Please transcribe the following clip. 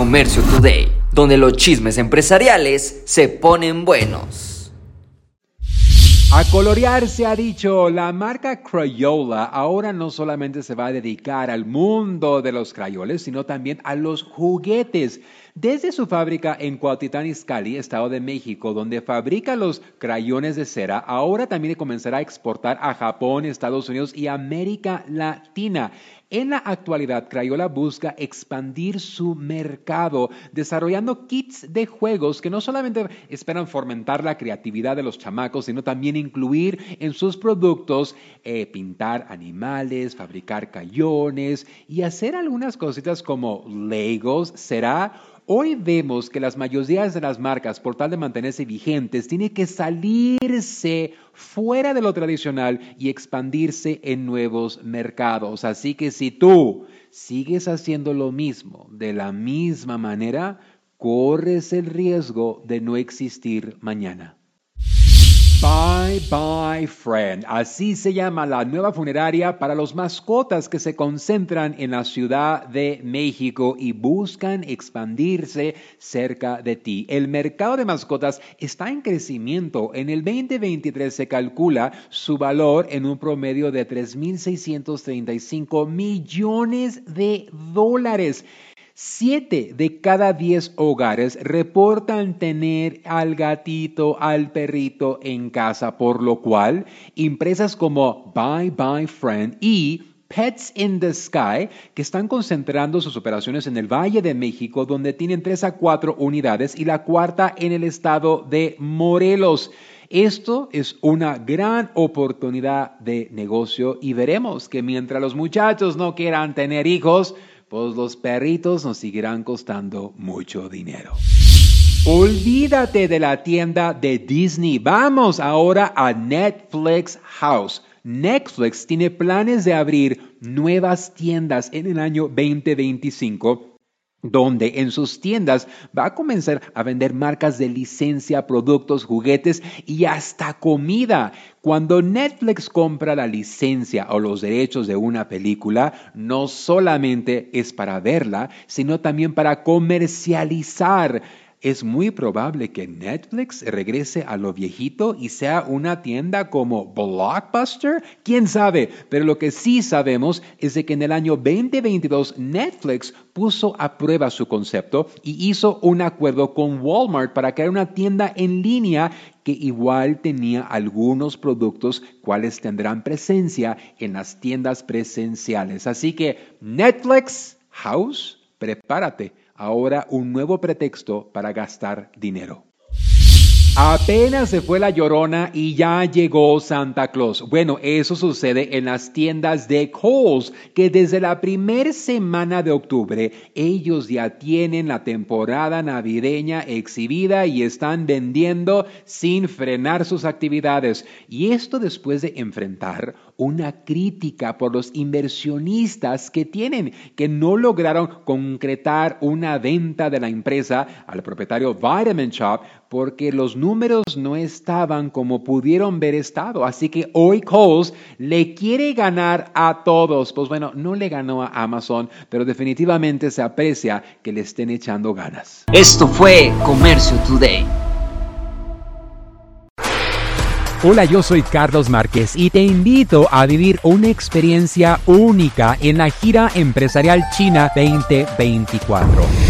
Comercio Today, donde los chismes empresariales se ponen buenos. A colorear se ha dicho, la marca Crayola ahora no solamente se va a dedicar al mundo de los crayoles, sino también a los juguetes. Desde su fábrica en Cuautitlán Izcalli, Estado de México, donde fabrica los crayones de cera, ahora también comenzará a exportar a Japón, Estados Unidos y América Latina. En la actualidad, Crayola busca expandir su mercado, desarrollando kits de juegos que no solamente esperan fomentar la creatividad de los chamacos, sino también incluir en sus productos eh, pintar animales, fabricar cayones y hacer algunas cositas como Legos. Será Hoy vemos que las mayorías de las marcas, por tal de mantenerse vigentes, tienen que salirse fuera de lo tradicional y expandirse en nuevos mercados. Así que si tú sigues haciendo lo mismo de la misma manera, corres el riesgo de no existir mañana. Bye Bye Friend. Así se llama la nueva funeraria para los mascotas que se concentran en la Ciudad de México y buscan expandirse cerca de ti. El mercado de mascotas está en crecimiento. En el 2023 se calcula su valor en un promedio de 3.635 millones de dólares. Siete de cada diez hogares reportan tener al gatito, al perrito en casa, por lo cual empresas como Bye Bye Friend y Pets in the Sky, que están concentrando sus operaciones en el Valle de México, donde tienen tres a cuatro unidades y la cuarta en el estado de Morelos. Esto es una gran oportunidad de negocio y veremos que mientras los muchachos no quieran tener hijos, pues los perritos nos seguirán costando mucho dinero. Olvídate de la tienda de Disney. Vamos ahora a Netflix House. Netflix tiene planes de abrir nuevas tiendas en el año 2025 donde en sus tiendas va a comenzar a vender marcas de licencia, productos, juguetes y hasta comida. Cuando Netflix compra la licencia o los derechos de una película, no solamente es para verla, sino también para comercializar es muy probable que Netflix regrese a lo viejito y sea una tienda como Blockbuster. ¿Quién sabe? Pero lo que sí sabemos es de que en el año 2022 Netflix puso a prueba su concepto y hizo un acuerdo con Walmart para crear una tienda en línea que igual tenía algunos productos cuales tendrán presencia en las tiendas presenciales. Así que Netflix House, prepárate ahora un nuevo pretexto para gastar dinero. Apenas se fue la llorona y ya llegó Santa Claus. Bueno, eso sucede en las tiendas de Kohl's, que desde la primera semana de octubre ellos ya tienen la temporada navideña exhibida y están vendiendo sin frenar sus actividades. Y esto después de enfrentar una crítica por los inversionistas que tienen, que no lograron concretar una venta de la empresa al propietario Vitamin Shop porque los números no estaban como pudieron ver estado. Así que hoy Coles le quiere ganar a todos. Pues bueno, no le ganó a Amazon, pero definitivamente se aprecia que le estén echando ganas. Esto fue Comercio Today. Hola, yo soy Carlos Márquez y te invito a vivir una experiencia única en la gira empresarial China 2024.